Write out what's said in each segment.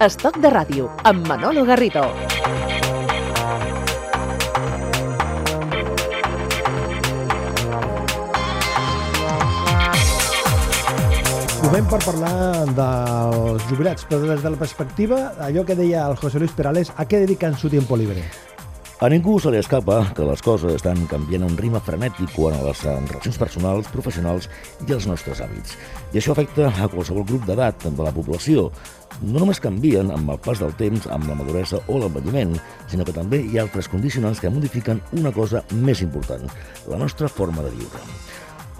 Estoc de ràdio, amb Manolo Garrido. Movem per parlar dels jubilats, però des de la perspectiva, allò que deia el José Luis Perales, a què dediquen su tiempo libre? A ningú se li escapa que les coses estan canviant a un ritme frenètic quan a les relacions personals, professionals i els nostres hàbits. I això afecta a qualsevol grup d'edat de la població. No només canvien amb el pas del temps, amb la maduresa o l'envelliment, sinó que també hi ha altres condicionants que modifiquen una cosa més important, la nostra forma de viure.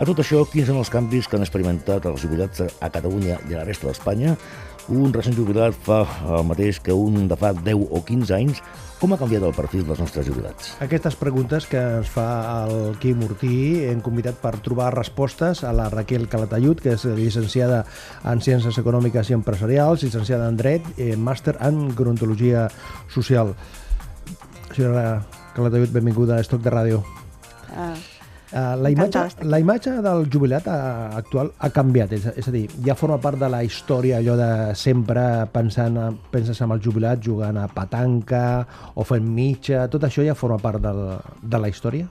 A tot això, quins són els canvis que han experimentat els jubilats a Catalunya i a la resta d'Espanya? Un recent jubilat fa el mateix que un de fa 10 o 15 anys. Com ha canviat el perfil dels nostres jubilats? Aquestes preguntes que ens fa el Quim Ortí hem convidat per trobar respostes a la Raquel Calatayud, que és llicenciada en Ciències Econòmiques i Empresarials, llicenciada en Dret, eh, màster en Gerontologia Social. Senyora Calatayud, benvinguda a Estoc de Ràdio. Uh, Uh, la, imatge, la imatge del jubilat uh, actual ha canviat, és, és a dir, ja forma part de la història allò de sempre pensant, penses en el jubilat jugant a petanca o fent mitja, tot això ja forma part del, de la història?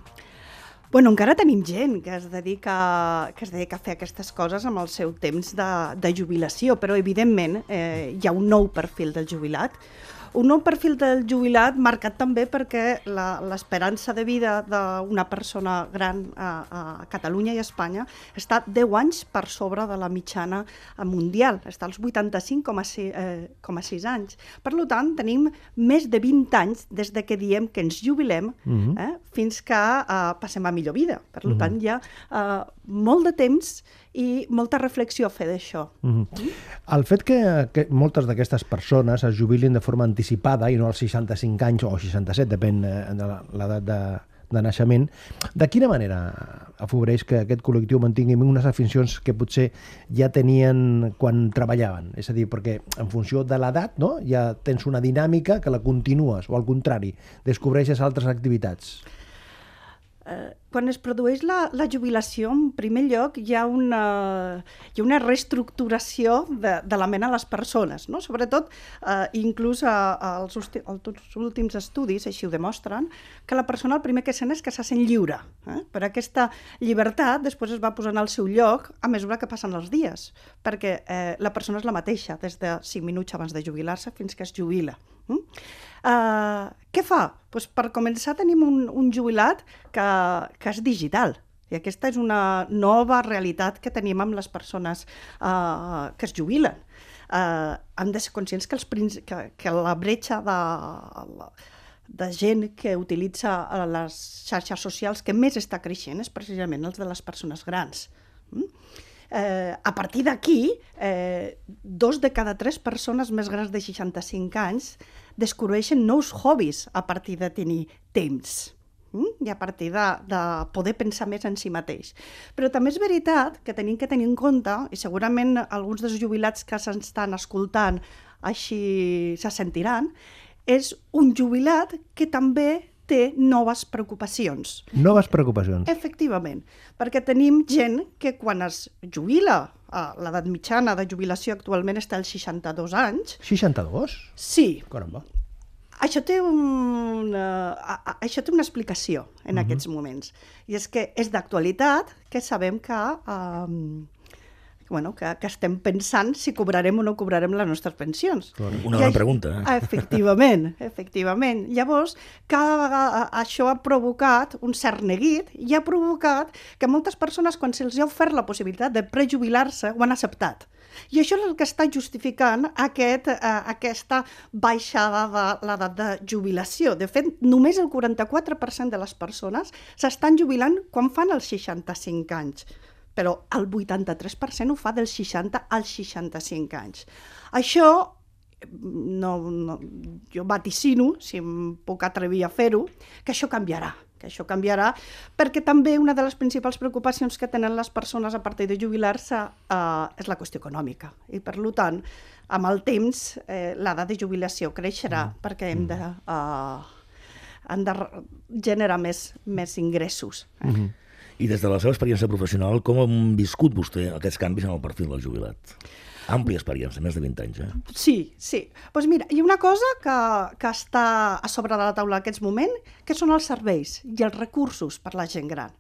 Bueno, encara tenim gent que es dedica, que es dedica a fer aquestes coses amb el seu temps de, de jubilació, però evidentment eh, hi ha un nou perfil del jubilat, un nou perfil del jubilat marcat també perquè la- l'esperança de vida d'una persona gran a, a Catalunya i a Espanya està 10 anys per sobre de la mitjana mundial, està als 85,6 eh, 6 anys. Per tant, tenim més de 20 anys des de que diem que ens jubilem Mhm. eh, fins que eh, passem a millor vida. Per tant, hi ha eh, molt de temps i molta reflexió a fer d'això. Mm -hmm. El fet que, que moltes d'aquestes persones es jubilin de forma anticipada i no als 65 anys o 67, depèn eh, de la- l'edat de, de naixement, de quina manera afavoreix que aquest col·lectiu mantingui unes aficions que potser ja tenien quan treballaven? És a dir, perquè en funció de l'edat no? ja tens una dinàmica que la continues, o al contrari, descobreixes altres activitats. Eh, quan es produeix la, la jubilació, en primer lloc, hi ha una, hi ha una reestructuració de, de la ment a les persones, no? sobretot, eh, inclús a, a els, els últims estudis així ho demostren, que la persona el primer que sent és que se sent lliure. Eh? Per aquesta llibertat després es va posant al seu lloc a mesura que passen els dies, perquè eh, la persona és la mateixa des de 5 minuts abans de jubilar-se fins que es jubila. Mm? Uh, què fa? Pues per començar tenim un, un jubilat que, que és digital. I aquesta és una nova realitat que tenim amb les persones uh, que es jubilen. Uh, hem de ser conscients que, els, que, que la bretxa de, de gent que utilitza eh, les xarxes socials que més està creixent és precisament els de les persones grans. Mm? Eh, a partir d'aquí, eh, dos de cada tres persones més grans de 65 anys descobreixen nous hobbies a partir de tenir temps? I a partir de, de poder pensar més en si mateix. Però també és veritat que tenim que tenir en compte, i segurament alguns dels jubilats que s'estan escoltant així se sentiran, és un jubilat que també té noves preocupacions. Noves preocupacions. Efectivament, perquè tenim gent que quan es jubila, a l'edat mitjana de jubilació actualment està als 62 anys, 62? sí, Caramba. Això té, un, uh, això té una explicació en uh -huh. aquests moments. I és que és d'actualitat que sabem que, um, bueno, que, que estem pensant si cobrarem o no cobrarem les nostres pensions. Una bona pregunta, eh? Efectivament, efectivament. Llavors, cada vegada això ha provocat un cert neguit i ha provocat que moltes persones, quan se'ls ha ofert la possibilitat de prejubilar-se, ho han acceptat. I això és el que està justificant aquest, eh, aquesta baixada de l'edat de jubilació. De fet, només el 44% de les persones s'estan jubilant quan fan els 65 anys però el 83% ho fa dels 60 als 65 anys. Això, no, no, jo vaticino, si em puc atrevir a fer-ho, que això canviarà que això canviarà, perquè també una de les principals preocupacions que tenen les persones a partir de jubilar-se eh, és la qüestió econòmica. I, per tant, amb el temps, eh, l'edat de jubilació creixerà mm. perquè hem de, eh, han de generar més, més ingressos. Eh? Mm -hmm. I des de la seva experiència professional, com han viscut vostè aquests canvis en el perfil del jubilat? Àmplia experiència, més de 20 anys, eh? Sí, sí. Doncs pues mira, hi ha una cosa que, que està a sobre de la taula en aquests moments, que són els serveis i els recursos per la gent gran.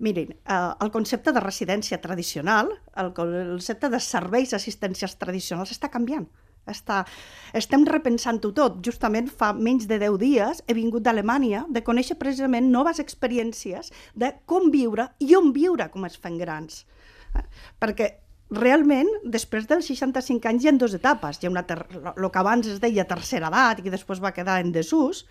Mirin, eh, el concepte de residència tradicional, el concepte de serveis assistencials tradicionals està canviant. Està, estem repensant-ho tot. Justament fa menys de 10 dies he vingut d'Alemanya de conèixer precisament noves experiències de com viure i on viure com es fan grans. Eh, perquè realment, després dels 65 anys hi ha dues etapes. Hi ha una el que abans es deia tercera edat i que després va quedar en desús,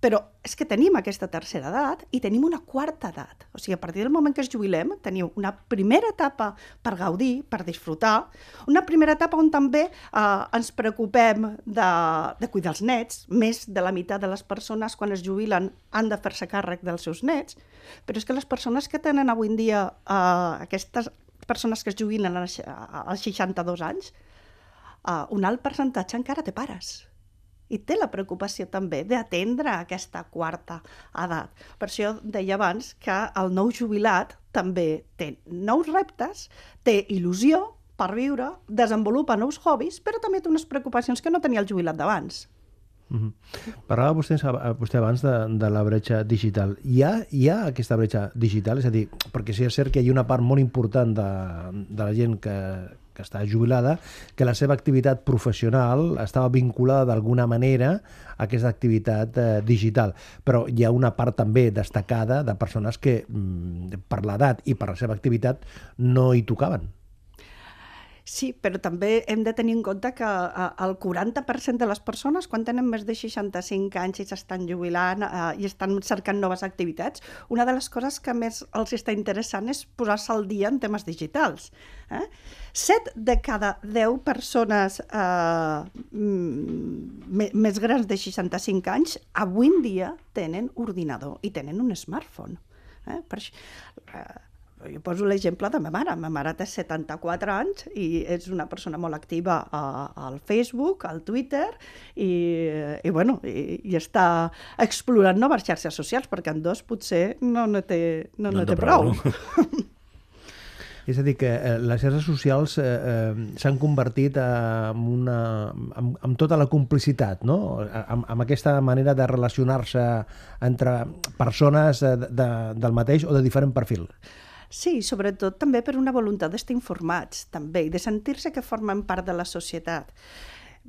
però és que tenim aquesta tercera edat i tenim una quarta edat. O sigui, a partir del moment que es jubilem, teniu una primera etapa per gaudir, per disfrutar, una primera etapa on també eh, ens preocupem de, de cuidar els nets, més de la meitat de les persones quan es jubilen han de fer-se càrrec dels seus nets, però és que les persones que tenen avui en dia eh, aquestes persones que es jubilen als, als 62 anys, eh, un alt percentatge encara té pares i té la preocupació també d'atendre aquesta quarta edat. Per això deia abans que el nou jubilat també té nous reptes, té il·lusió per viure, desenvolupa nous hobbies, però també té unes preocupacions que no tenia el jubilat d'abans. Mm -hmm. Parlava vostè, vostè abans de, de la bretxa digital. Hi ha, hi ha aquesta bretxa digital? És a dir, perquè sí és cert que hi ha una part molt important de, de la gent que, que està jubilada, que la seva activitat professional estava vinculada d'alguna manera a aquesta activitat eh, digital. Però hi ha una part també destacada de persones que, mm, per l'edat i per la seva activitat, no hi tocaven. Sí, però també hem de tenir en compte que eh, el 40% de les persones, quan tenen més de 65 anys i s'estan jubilant eh, i estan cercant noves activitats, una de les coses que més els està interessant és posar-se al dia en temes digitals. Eh? 7 de cada 10 persones eh, més grans de 65 anys avui en dia tenen ordinador i tenen un smartphone. Eh? Per això, eh, jo poso l'exemple de ma mare. Ma mare té 74 anys i és una persona molt activa a, al Facebook, al Twitter, i, i, bueno, i, i està explorant noves xarxes socials, perquè en dos potser no ne té, no, no, no té prou. prou. És a dir, que eh, les xarxes socials eh, eh, s'han convertit eh, en, una, en, en tota la complicitat, no? amb, amb aquesta manera de relacionar-se entre persones de, de, del mateix o de diferent perfil. Sí, sobretot també per una voluntat d'estar informats, també, i de sentir-se que formen part de la societat.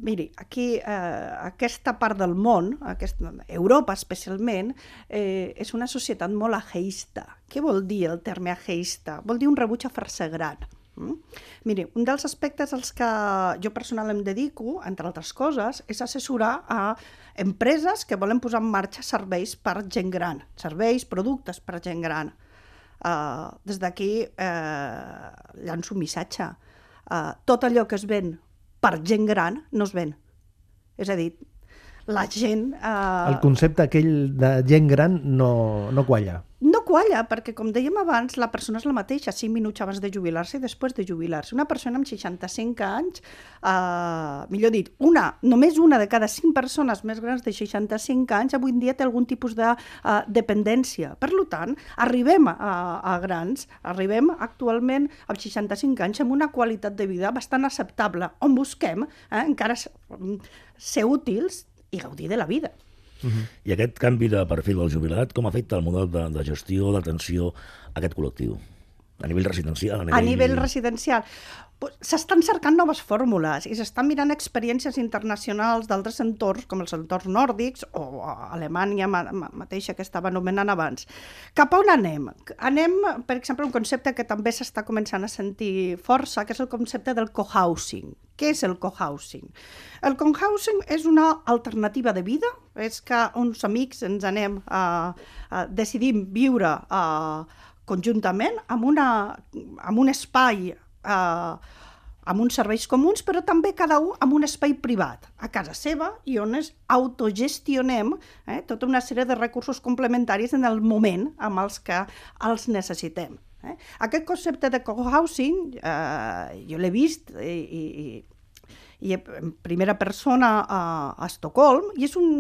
Miri, aquí, eh, aquesta part del món, aquesta, Europa especialment, eh, és una societat molt ageista. Què vol dir el terme ageista? Vol dir un rebuig a fer-se gran. Mm? Miri, un dels aspectes als que jo personal em dedico, entre altres coses, és assessorar a empreses que volen posar en marxa serveis per gent gran, serveis, productes per gent gran. Uh, des d'aquí uh, llanço un missatge. Uh, tot allò que es ven per gent gran no es ven. És a dir, la gent... Uh... El concepte aquell de gent gran no, no qualla qualla, perquè, com dèiem abans, la persona és la mateixa, 5 minuts abans de jubilar-se i després de jubilar-se. Una persona amb 65 anys, eh, millor dit, una, només una de cada 5 persones més grans de 65 anys avui en dia té algun tipus de uh, dependència. Per tant, arribem a, a grans, arribem actualment amb 65 anys amb una qualitat de vida bastant acceptable, on busquem eh, encara ser útils i gaudir de la vida. Uh -huh. I aquest canvi de perfil del jubilat, com afecta el model de, de gestió, d'atenció a aquest col·lectiu? A nivell residencial? A nivell, a nivell residencial. S'estan cercant noves fórmules i s'estan mirant experiències internacionals d'altres entorns, com els entorns nòrdics o Alemanya ma ma mateixa que estava anomenant abans. Cap a on anem? Anem, per exemple, un concepte que també s'està començant a sentir força, que és el concepte del cohousing. Què és el cohousing? El cohousing és una alternativa de vida, és que uns amics ens anem a, a decidim viure a, conjuntament amb, una, amb un espai eh, amb uns serveis comuns, però també cada un amb un espai privat, a casa seva, i on es autogestionem eh, tota una sèrie de recursos complementaris en el moment amb els que els necessitem. Eh? Aquest concepte de co-housing eh, jo l'he vist i, i, i en primera persona a, a Estocolm i és, un,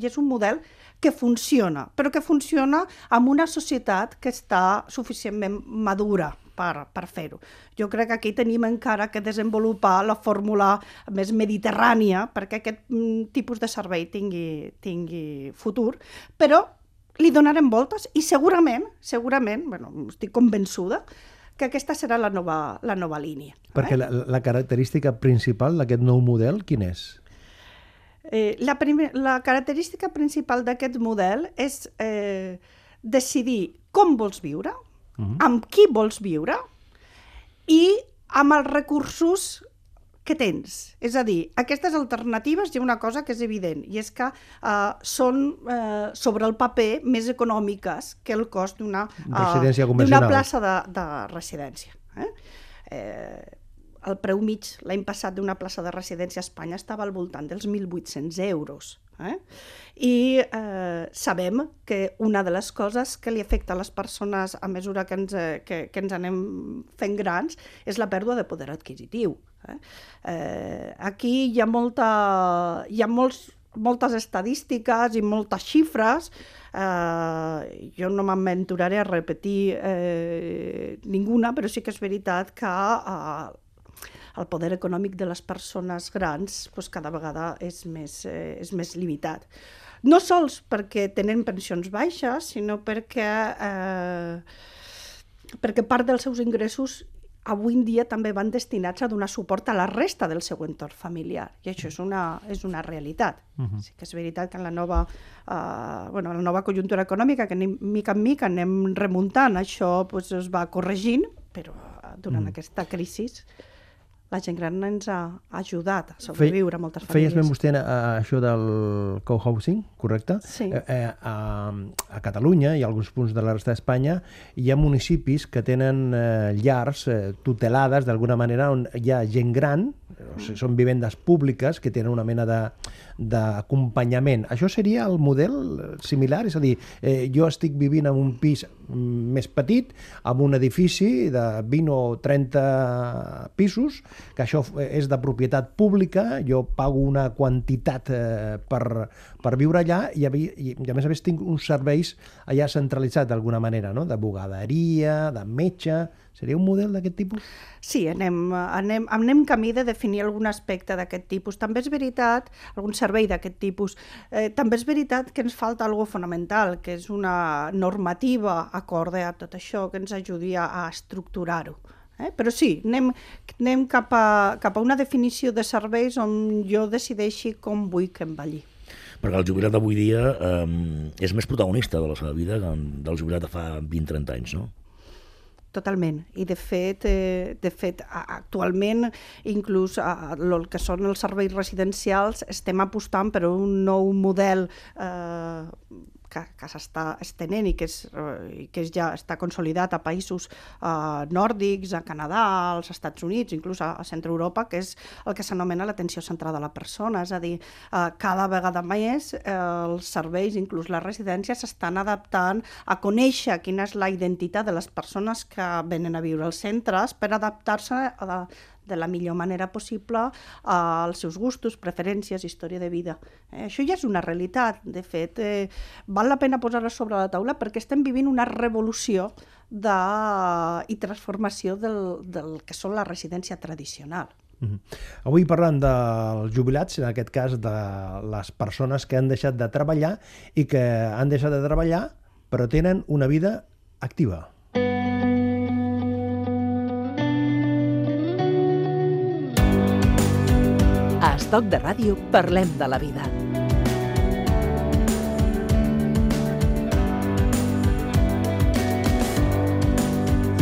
i és un model que funciona, però que funciona amb una societat que està suficientment madura per, per fer-ho. Jo crec que aquí tenim encara que desenvolupar la fórmula més mediterrània perquè aquest mm, tipus de servei tingui, tingui futur, però li donarem voltes i segurament, segurament, bueno, estic convençuda, que aquesta serà la nova, la nova línia. Perquè eh? la, la característica principal d'aquest nou model, quin és? Eh, la, primer, la característica principal d'aquest model és eh, decidir com vols viure, uh -huh. amb qui vols viure i amb els recursos que tens. És a dir, aquestes alternatives hi ha una cosa que és evident, i és que eh, són eh, sobre el paper més econòmiques que el cost d'una uh, plaça de, de residència. Eh? Eh, el preu mig l'any passat d'una plaça de residència a Espanya estava al voltant dels 1.800 euros. Eh? I eh, sabem que una de les coses que li afecta a les persones a mesura que ens, eh, que, que ens anem fent grans és la pèrdua de poder adquisitiu. Eh? Eh, aquí hi ha, molta, hi ha molts, moltes estadístiques i moltes xifres eh, jo no m'aventuraré a repetir eh, ninguna, però sí que és veritat que eh, el poder econòmic de les persones grans doncs, cada vegada és més, eh, és més limitat. No sols perquè tenen pensions baixes, sinó perquè, eh, perquè part dels seus ingressos avui en dia també van destinats a donar suport a la resta del seu entorn familiar. I això és una, és una realitat. Uh -huh. Sí que és veritat que en la nova, eh, bueno, la nova conjuntura econòmica, que anem, mica en mica anem remuntant, això pues, es va corregint, però durant uh -huh. aquesta crisi la gent gran ens ha ajudat a sobreviure a moltes famílies. Feies ben vostè a, a això del co-housing, correcte? Sí. Eh, eh, a, a Catalunya i a alguns punts de la resta d'Espanya hi ha municipis que tenen eh, llars eh, tutelades d'alguna manera on hi ha gent gran, o sigui, són vivendes públiques que tenen una mena de d'acompanyament. Això seria el model similar? És a dir, eh, jo estic vivint en un pis més petit, amb un edifici de 20 o 30 pisos, que això és de propietat pública, jo pago una quantitat eh, per, per viure allà i, i, i a més a més tinc uns serveis allà centralitzats d'alguna manera, no? de bugaderia, de metge... Seria un model d'aquest tipus? Sí, anem, anem, anem camí de definir algun aspecte d'aquest tipus. També és veritat, algun servei d'aquest tipus, eh, també és veritat que ens falta algo fonamental, que és una normativa acorde a tot això que ens ajudi a, a estructurar-ho. Eh? Però sí, anem, anem cap, a, cap a una definició de serveis on jo decideixi com vull que em balli. Perquè el jubilat d'avui dia eh, és més protagonista de la seva vida que del jubilat de fa 20-30 anys, no? Totalment. I de fet, eh, de fet actualment, inclús a, el que són els serveis residencials, estem apostant per un nou model eh, que, que s'està estenent i que, és, i que és ja està consolidat a països eh, nòrdics, a Canadà, als Estats Units, inclús a, a Centre Europa, que és el que s'anomena l'atenció centrada a la persona, és a dir, eh, cada vegada més eh, els serveis, inclús les residències, s'estan adaptant a conèixer quina és la identitat de les persones que venen a viure als centres per adaptar-se a, de la millor manera possible als seus gustos, preferències, història de vida. Eh, això ja és una realitat. De fet, eh, val la pena posar-la sobre la taula perquè estem vivint una revolució de... i transformació del, del que són la residència tradicional. Uh -huh. Avui parlant dels jubilats, en aquest cas de les persones que han deixat de treballar i que han deixat de treballar però tenen una vida activa. Estoc de Ràdio parlem de la vida.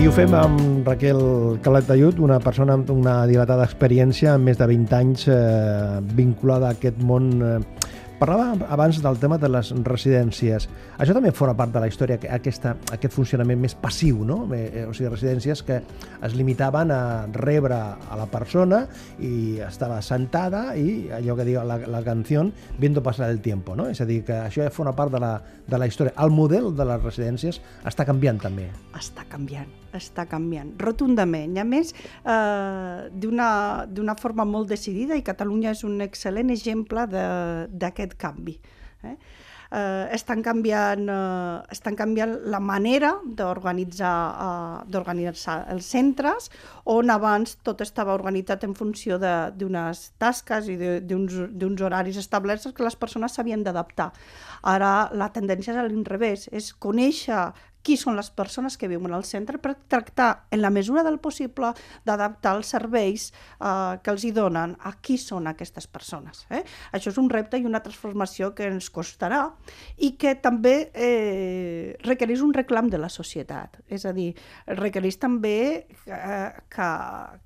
I ho fem amb Raquel Calatayud, una persona amb una dilatada experiència, amb més de 20 anys eh, vinculada a aquest món eh, Parlava abans del tema de les residències. Això també forma part de la història, aquesta, aquest funcionament més passiu, no? Eh, o sigui, residències que es limitaven a rebre a la persona i estava sentada i allò que diu la, la canció viendo passar el tiempo, no? És a dir, que això forma part de la, de la història. El model de les residències està canviant també. Està canviant, està canviant, rotundament. I a més, eh, d'una forma molt decidida, i Catalunya és un excel·lent exemple d'aquest canvi. Eh? eh, estan, canviant, eh, estan canviant la manera d'organitzar eh, els centres, on abans tot estava organitzat en funció d'unes tasques i d'uns horaris establerts que les persones s'havien d'adaptar. Ara la tendència és a l'inrevés, és conèixer qui són les persones que viuen al centre per tractar, en la mesura del possible, d'adaptar els serveis eh, que els hi donen a qui són aquestes persones. Eh? Això és un repte i una transformació que ens costarà i que també eh, requereix un reclam de la societat. És a dir, requereix també eh, que,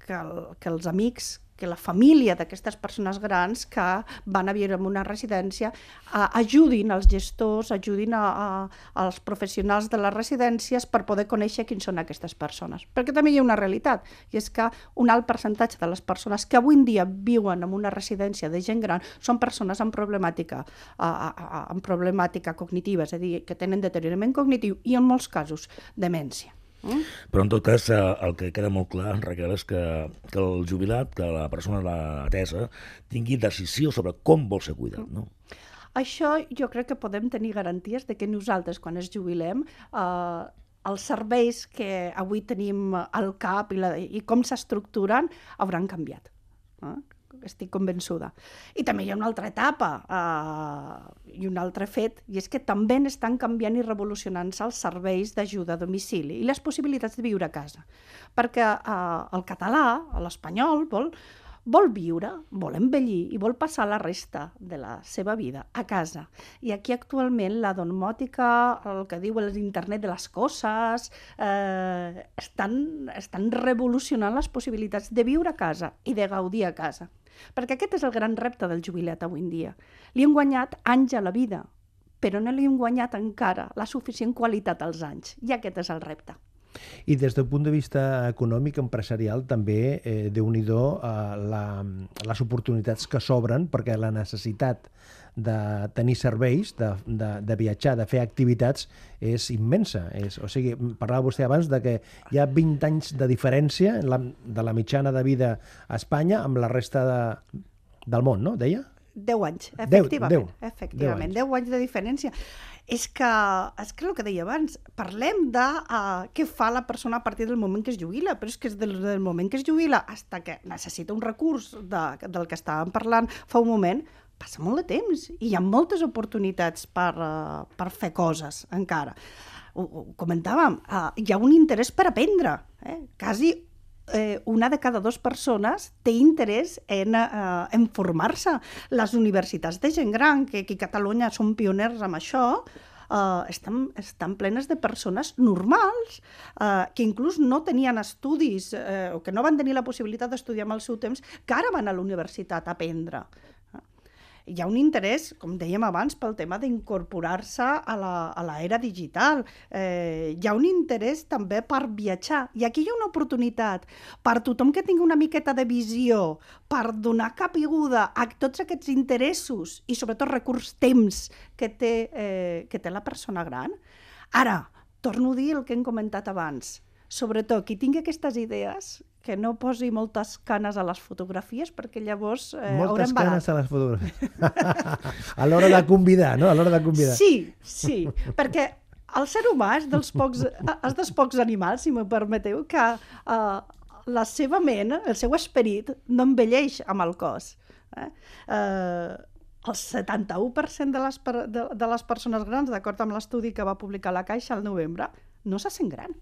que, que els amics que la família d'aquestes persones grans que van a viure en una residència a, ajudin als gestors, ajudin a, a, als professionals de les residències per poder conèixer quins són aquestes persones. Perquè també hi ha una realitat, i és que un alt percentatge de les persones que avui en dia viuen en una residència de gent gran són persones amb problemàtica, a, a, amb problemàtica cognitiva, és a dir, que tenen deteriorament cognitiu i en molts casos demència. Mm? Però en tot cas, eh, el que queda molt clar, Raquel, és que, que el jubilat, que la persona atesa, tingui decisió sobre com vol ser cuidat, no? Això jo crec que podem tenir garanties de que nosaltres, quan es jubilem, eh, els serveis que avui tenim al CAP i, la, i com s'estructuren hauran canviat. Eh? Estic convençuda. I també hi ha una altra etapa eh, i un altre fet, i és que també estan canviant i revolucionant-se els serveis d'ajuda a domicili i les possibilitats de viure a casa. Perquè eh, el català, l'espanyol, vol vol viure, vol envellir i vol passar la resta de la seva vida a casa. I aquí actualment la domòtica, el que diu l'internet de les coses, eh, estan, estan revolucionant les possibilitats de viure a casa i de gaudir a casa. Perquè aquest és el gran repte del jubilat avui en dia. Li hem guanyat anys a la vida, però no li hem guanyat encara la suficient qualitat als anys. I aquest és el repte. I des del punt de vista econòmic, empresarial, també, eh, déu nhi eh, la, les oportunitats que s'obren, perquè la necessitat de tenir serveis, de, de, de viatjar, de fer activitats, és immensa. És, o sigui, parlava vostè abans de que hi ha 20 anys de diferència la, de la mitjana de vida a Espanya amb la resta de, del món, no? Deia? 10 anys, efectivament. 10, 10. Efectivament, 10 anys. 10 anys de diferència és que, és que el que deia abans, parlem de uh, què fa la persona a partir del moment que es jubila, però és que és del, del moment que es jubila fins que necessita un recurs de, del que estàvem parlant fa un moment, passa molt de temps i hi ha moltes oportunitats per, uh, per fer coses encara. Ho, ho comentàvem, uh, hi ha un interès per aprendre, eh? quasi eh, una de cada dues persones té interès en, eh, en formar-se. Les universitats de gent gran, que aquí a Catalunya són pioners amb això, eh, estan, estan plenes de persones normals eh, que inclús no tenien estudis eh, o que no van tenir la possibilitat d'estudiar amb el seu temps, que ara van a la universitat a aprendre hi ha un interès, com dèiem abans, pel tema d'incorporar-se a l'era digital. Eh, hi ha un interès també per viatjar. I aquí hi ha una oportunitat per tothom que tingui una miqueta de visió, per donar capiguda a tots aquests interessos i sobretot recurs temps que té, eh, que té la persona gran. Ara, torno a dir el que hem comentat abans. Sobretot, qui tingui aquestes idees, que no posi moltes canes a les fotografies perquè llavors eh, moltes haurem canes a les fotografies a l'hora de convidar, no? A l'hora de convidar. Sí, sí, perquè el ser humà és dels pocs, és dels pocs animals, si m'ho permeteu, que eh, la seva ment, el seu esperit, no envelleix amb el cos. Eh? Eh, el 71% de les, de, de les persones grans, d'acord amb l'estudi que va publicar la Caixa al novembre, no se sent gran.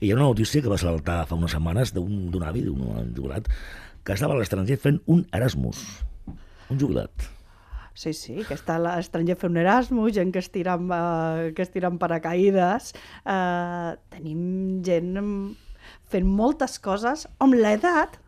I hi ha una notícia que va saltar fa unes setmanes d'un avi, d'un jubilat, que estava a l'estranger fent un Erasmus, un jubilat. Sí, sí, que està a l'estranger fent un Erasmus, gent que es tira amb, uh, que es tira amb paracaïdes. Uh, tenim gent fent moltes coses amb l'edat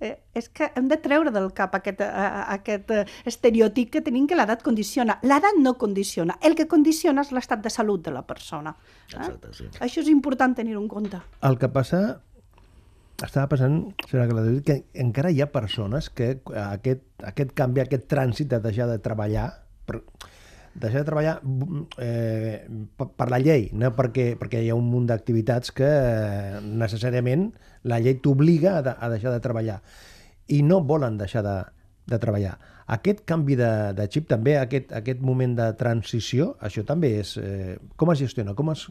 eh, és que hem de treure del cap aquest, eh, aquest eh, estereotip que tenim que l'edat condiciona. L'edat no condiciona. El que condiciona és l'estat de salut de la persona. Eh? Exacte, sí. Això és important tenir en compte. El que passa estava pensant, senyora que encara hi ha persones que aquest, aquest canvi, aquest trànsit de deixar de treballar, per, deixar de treballar eh, per la llei, no perquè, perquè hi ha un munt d'activitats que eh, necessàriament la llei t'obliga a, de, a deixar de treballar i no volen deixar de, de treballar. Aquest canvi de, de xip, també aquest, aquest moment de transició, això també és... Eh, com es gestiona? Com es,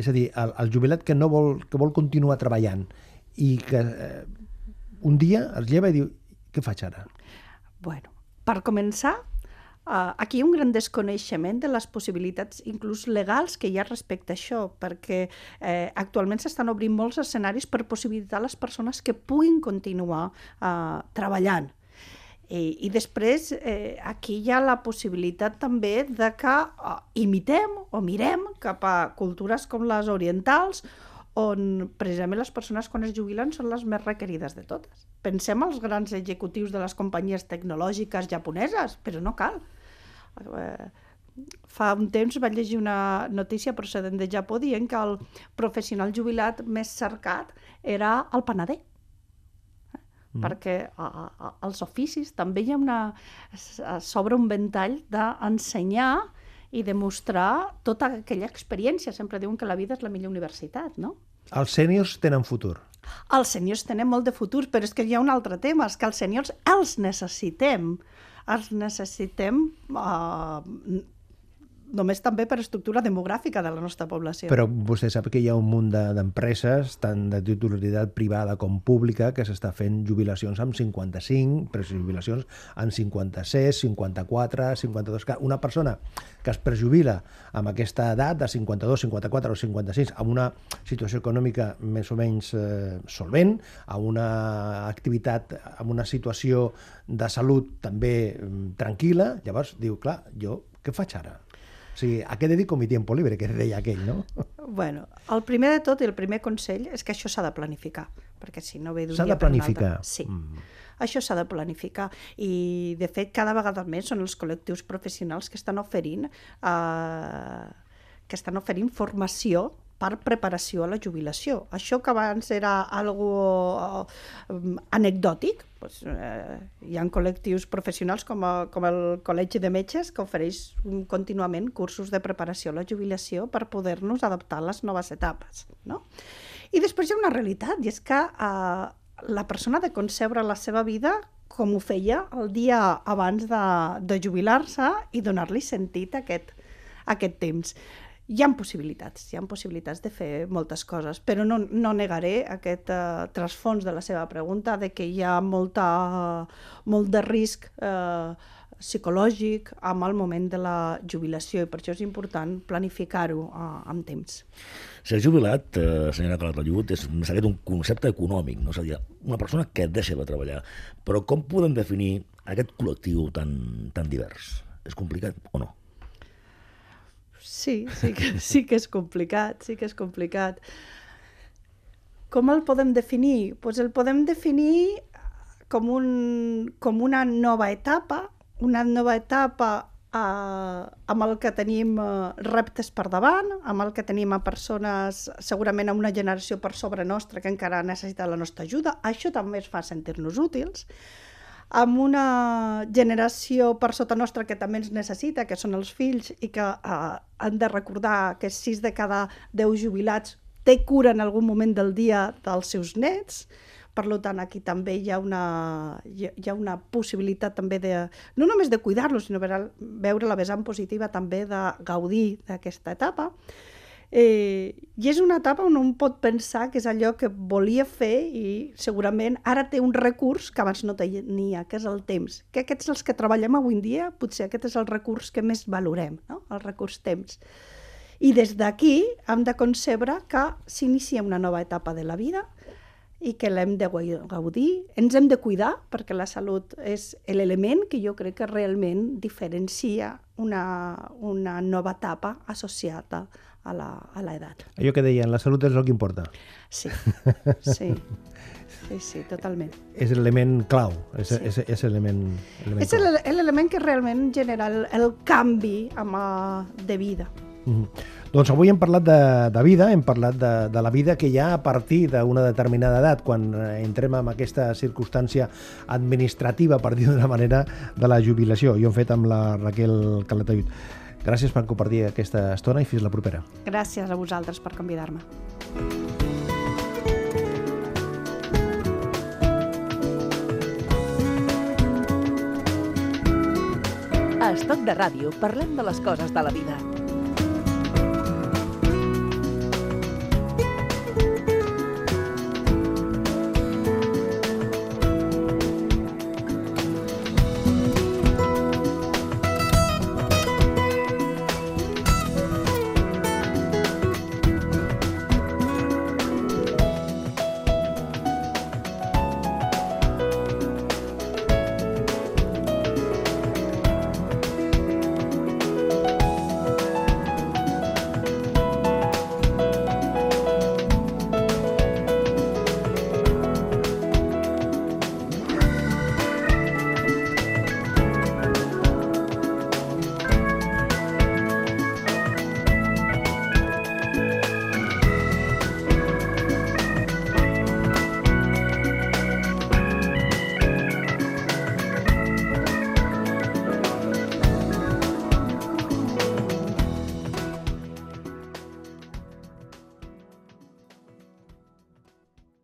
és a dir, el, el jubilat que no vol, que vol continuar treballant i que eh, un dia es lleva i diu què faig ara? Bueno, per començar, Uh, aquí hi ha un gran desconeixement de les possibilitats inclús legals que hi ha respecte a això, perquè eh, actualment s'estan obrint molts escenaris per possibilitar les persones que puguin continuar uh, treballant. I, I després eh, aquí hi ha la possibilitat també de que uh, imitem o mirem cap a cultures com les orientals on precisament les persones quan es jubilen són les més requerides de totes. Pensem als grans executius de les companyies tecnològiques japoneses, però no cal. Eh, fa un temps vaig llegir una notícia procedent de Japó dient que el professional jubilat més cercat era el panader. Mm. perquè a, a, als oficis també hi ha una... s'obre un ventall d'ensenyar i demostrar tota aquella experiència. Sempre diuen que la vida és la millor universitat, no? Els sèniors tenen futur. Els sèniors tenen molt de futur, però és que hi ha un altre tema, és que els sèniors els necessitem. Els necessitem uh, només també per estructura demogràfica de la nostra població. Però vostè sap que hi ha un munt d'empreses, de, tant de titularitat privada com pública, que s'està fent jubilacions amb 55, prejubilacions amb 56, 54, 52... Una persona que es prejubila amb aquesta edat de 52, 54 o 56, amb una situació econòmica més o menys eh, solvent, amb una activitat, amb una situació de salut també mm, tranquil·la, llavors diu, clar, jo què faig ara? O sigui, a què dedico mi tiempo libre, que deia aquell, no? Bueno, el primer de tot i el primer consell és que això s'ha de planificar, perquè si no ve d'un dia de planificar. per Sí. Mm. Això s'ha de planificar i, de fet, cada vegada més són els col·lectius professionals que estan oferint eh, que estan oferint formació per preparació a la jubilació. Això que abans era algo uh, anecdòtic, doncs, eh, hi ha col·lectius professionals com, a, com el Col·legi de Metges que ofereix contínuament cursos de preparació a la jubilació per poder-nos adaptar a les noves etapes. No? I després hi ha una realitat, i és que uh, la persona ha de concebre la seva vida com ho feia el dia abans de, de jubilar-se i donar-li sentit a aquest, a aquest temps hi ha possibilitats, hi ha possibilitats de fer moltes coses, però no, no negaré aquest uh, trasfons de la seva pregunta de que hi ha molta, molt de risc uh, psicològic amb el moment de la jubilació i per això és important planificar-ho uh, amb temps. Ser jubilat, eh, senyora Calatayud, és més aviat un concepte econòmic, no? és a dir, una persona que deixa de treballar. Però com podem definir aquest col·lectiu tan, tan divers? És complicat o no? Sí, sí que, sí que és complicat, sí que és complicat. Com el podem definir? Pues el podem definir com, un, com una nova etapa, una nova etapa eh, amb el que tenim eh, reptes per davant, amb el que tenim a persones, segurament a una generació per sobre nostra que encara necessita la nostra ajuda. Això també es fa sentir-nos útils amb una generació per sota nostra que també ens necessita, que són els fills, i que eh, han de recordar que 6 de cada 10 jubilats té cura en algun moment del dia dels seus nets, per tant, aquí també hi ha una, hi ha una possibilitat també de, no només de cuidar-los, sinó veure la vessant positiva també de gaudir d'aquesta etapa. Eh, I és una etapa on un pot pensar que és allò que volia fer i segurament ara té un recurs que abans no tenia, que és el temps. Que aquests els que treballem avui en dia, potser aquest és el recurs que més valorem, no? el recurs temps. I des d'aquí hem de concebre que s'inicia una nova etapa de la vida i que l'hem de gaudir, ens hem de cuidar perquè la salut és l'element que jo crec que realment diferencia una, una nova etapa associada a l'edat. Allò que deien, la salut és el que importa. Sí, sí. Sí, sí, totalment. És l'element clau, és, sí. és, és l'element És l'element que realment genera el, el canvi amb, de vida. Mm -hmm. Doncs avui hem parlat de, de vida, hem parlat de, de la vida que hi ha a partir d'una determinada edat, quan eh, entrem en aquesta circumstància administrativa, per dir d'una manera, de la jubilació. I ho hem fet amb la Raquel Calatayud. Gràcies per compartir aquesta estona i fins la propera. Gràcies a vosaltres per convidar-me. A Estoc de Ràdio parlem de les coses de la vida.